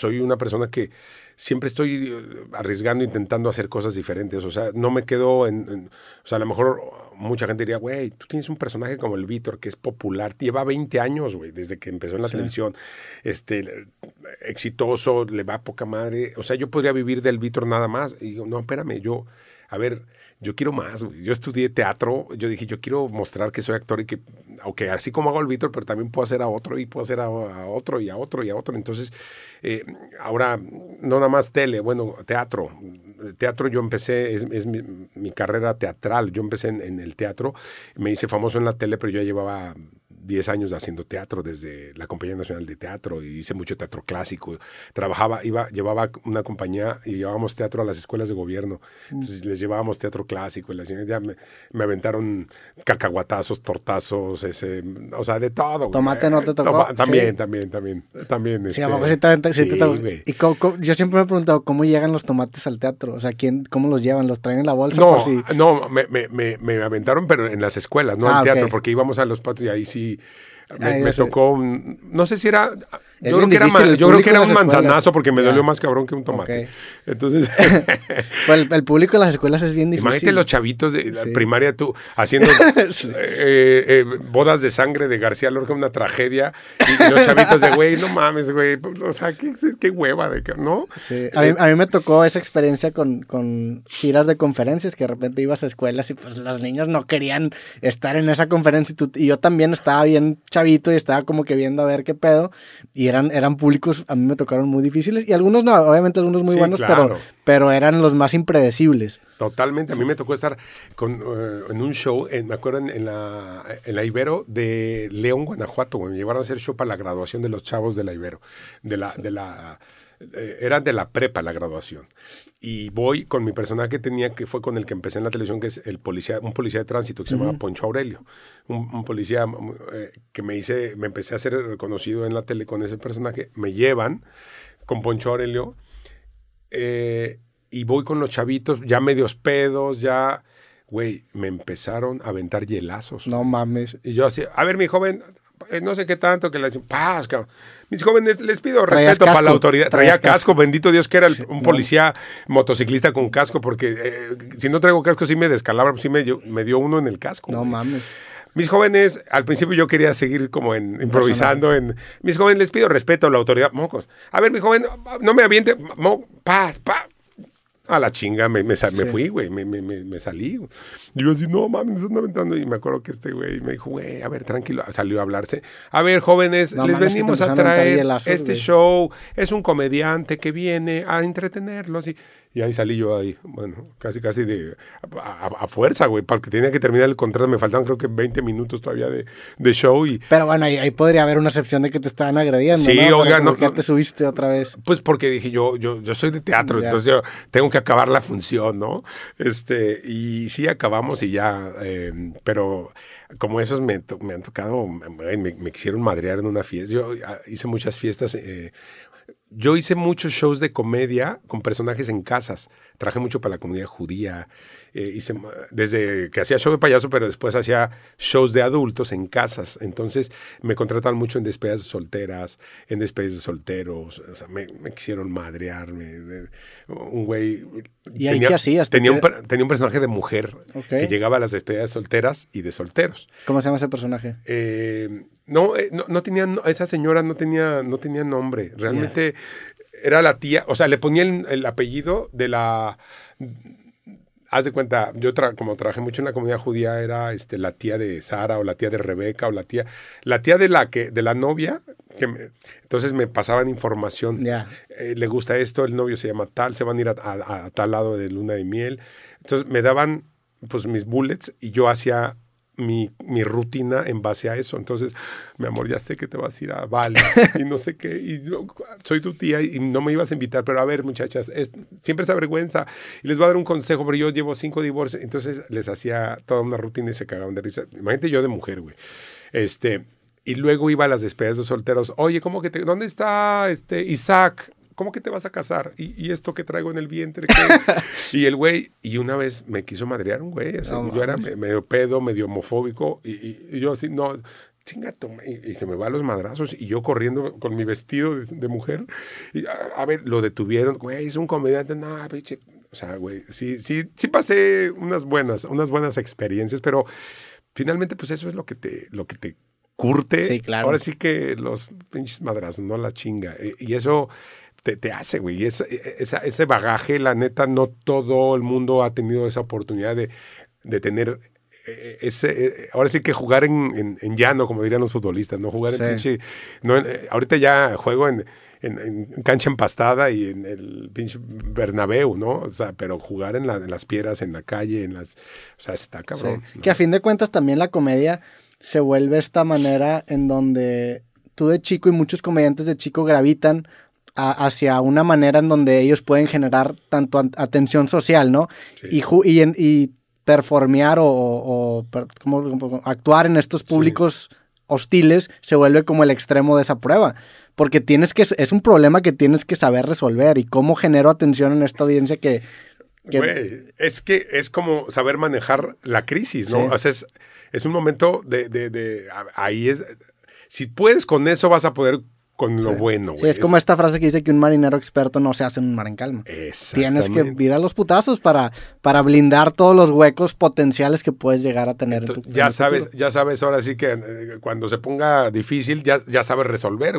soy una persona que siempre estoy eh, arriesgando, intentando hacer cosas diferentes. O sea, no me quedo en, o sea, a lo mejor mucha gente diría, güey, tú tienes un personaje como el Víctor que es popular, lleva 20 años, güey, desde que empezó en la televisión, este, exitoso, le va a poca madre. O sea, yo podría vivir del Víctor nada más. Y digo, no, espérame, yo, a ver, yo quiero más. Yo estudié teatro, yo dije, yo quiero mostrar que soy actor y que, aunque así como hago el Víctor, pero también puedo hacer a otro y puedo hacer a, otro y a otro y a otro. Entonces, eh, ahora, no nada más tele, bueno, teatro. Teatro yo empecé, es, mi, carrera teatral, yo empecé en, el teatro, me hice famoso en la tele, pero yo llevaba 10 años haciendo teatro desde la Compañía Nacional de Teatro y hice mucho teatro clásico. Trabajaba, iba, llevaba una compañía y llevábamos teatro a las escuelas de gobierno. Entonces les llevábamos teatro clásico y las ya me, me aventaron cacahuatazos, tortazos, ese, o sea, de todo. ¿Tomate no te tocó? también, también, también, también. Sí, este, sí, sí, Y yo siempre me he preguntado cómo llegan los tomates al teatro. O sea, ¿quién, ¿cómo los llevan? ¿Los traen en la bolsa? No, no, me, me, me, me, aventaron, pero en las escuelas, no en ah, teatro, porque íbamos a los patios y ahí sí me, tocó, no sé si era, yo creo, que era, yo creo que era un manzanazo porque me dolió más cabrón que un tomate. Entonces, pues el, público de las escuelas es bien difícil. Imagínate los chavitos de la primaria tú haciendo eh, eh, bodas de sangre de García Lorca, una tragedia, y los chavitos de, güey, no mames, güey, o sea, qué, qué hueva, de, ¿no? Sí, a mí, a mí, me tocó esa experiencia con, con giras de conferencias, que de repente ibas a escuelas y pues los niños no querían estar en esa conferencia y, tú, y yo también estaba bien y estaba como que viendo a ver qué pedo. Y eran, eran públicos, a mí me tocaron muy difíciles. Y algunos no, obviamente algunos muy buenos, pero, pero eran los más impredecibles. Totalmente. A mí me tocó estar con, eh, en un show, me acuerdo en, la, en la Ibero de León, Guanajuato. Me llevaron a hacer show para la graduación de los chavos de la Ibero. De la, de la eh, era de la prepa la graduación. Y voy con mi personaje que tenía, que fue con el que empecé en la televisión, que es el policía, un policía de tránsito que se llama Poncho Aurelio. Un, policía eh, que me hice, me empecé a ser reconocido en la tele con ese personaje. Me llevan con Poncho Aurelio eh, y voy con los chavitos, ya medios pedos, ya, güey, me empezaron a aventar hielazos. No mames. Y yo así, a ver, mi joven, no sé qué tanto, que le dicen, paz, cabrón mis jóvenes, les pido respeto para la autoridad. Traía casco, bendito Dios que era un policía motociclista con casco, porque eh, si no traigo casco sí me descalabra, sí me, me dio uno en el casco. No mames. Mis jóvenes, al principio yo quería seguir como en improvisando en mis jóvenes les pido respeto a la autoridad, mocos. A ver, mi joven, no me aviente, mo, pa, pa, a la chinga me, me, me fui, güey, me, me, salí. Y yo así, no mames, me están aventando. Y me acuerdo que este güey me dijo, güey, a ver, tranquilo, salió a hablarse. A ver, jóvenes, les venimos a traer este show. Es un comediante que viene a entretenerlos. Y y ahí salí yo ahí, bueno, casi casi de a, fuerza, güey, porque tenía que terminar el contrato, me faltaban creo que 20 minutos todavía de, de show y... Pero bueno, ahí, podría haber una excepción de que te estaban agrediendo, sí, ¿no? oiga, no, ¿Por te subiste otra vez? Pues porque dije, yo, yo, yo soy de teatro, entonces yo tengo que acabar la función, ¿no? Este, y sí acabamos y ya, eh, pero como esos me, me han tocado, me, me, quisieron madrear en una fiesta. Yo ah, hice muchas fiestas, eh, yo hice muchos shows de comedia con personajes en casas. Traje mucho para la comunidad judía. Eh, hice, desde que hacía show de payaso, pero después hacía shows de adultos en casas. Entonces me contrataron mucho en despedidas de solteras, en despedidas de solteros. O sea, me, quisieron madrear. un güey. ¿Y ahí qué hacías? Tenía un, tenía un personaje de mujer que llegaba a las despedidas de solteras y de solteros. ¿Cómo se llama ese personaje? Eh, no, eh, no, no, tenía, esa señora no tenía, no tenía nombre. Realmente era la tía, o sea, le ponía el, apellido de la haz de cuenta, yo como trabajé mucho en la comunidad judía, era este, la tía de Sara o la tía de Rebeca o la tía, la tía de la que, de la novia, que entonces me pasaban información. Eh, le gusta esto, el novio se llama tal, se van a ir a, tal lado de luna de miel. Entonces me daban pues mis bullets y yo hacía mi, mi, rutina en base a eso. Entonces, mi amor, ya sé que te vas a ir a Bali y no sé qué, y yo soy tu tía y no me ibas a invitar, pero a ver, muchachas, es, siempre esa vergüenza. Y les voy a dar un consejo, pero yo llevo cinco divorcios, entonces les hacía toda una rutina y se cagaban de risa. Imagínate yo de mujer, güey. Este, y luego iba a las despedidas de solteros. Oye, ¿cómo que te, ¿dónde está este Isaac? ¿Cómo que te vas a casar? ¿Y, esto que traigo en el vientre? y el güey, y una vez me quiso madrear un güey, yo era medio pedo, medio homofóbico, y, yo así, no, chinga, y, y se me va a los madrazos y yo corriendo con mi vestido de, de mujer. Y, a, a ver, lo detuvieron, güey, es un comediante, no, pinche. O sea, güey, sí, sí, sí pasé unas buenas, unas buenas experiencias, pero finalmente, pues eso es lo que te, lo que te curte. Sí, claro. Ahora sí que los pinches madrazos, no la chinga. Y, y eso te, te, hace, güey. Esa, esa, ese bagaje, la neta, no todo el mundo ha tenido esa oportunidad de, de tener eh, ese, eh, ahora sí que jugar en, en, en, llano, como dirían los futbolistas, no jugar sí. en pinche. No, eh, ahorita ya juego en, en, cancha empastada y en el pinche Bernabéu, ¿no? O sea, pero jugar en, la, en, las piedras, en la calle, en las. O sea, está cabrón. Sí. ¿no? Que a fin de cuentas también la comedia se vuelve esta manera en donde tú de chico y muchos comediantes de chico gravitan a, hacia una manera en donde ellos pueden generar tanto atención social, ¿no? Sí. Y, y, en, y, performear o, o como, como actuar en estos públicos sí. hostiles se vuelve como el extremo de esa prueba. Porque tienes que, es un problema que tienes que saber resolver y cómo genero atención en esta audiencia que, que... Güey, es que es como saber manejar la crisis, ¿no? Sí. O sea, es, es, un momento de, de, de, ahí es, si puedes con eso vas a poder con lo sí. bueno, güey. Sí, es, es, como esta frase que dice que un marinero experto no se hace en un mar en calma. Tienes que ir a los putazos para, para blindar todos los huecos potenciales que puedes llegar a tener Entonces, en tu Ya en sabes, futuro. ya sabes ahora sí que eh, cuando se ponga difícil, ya, ya sabes resolver.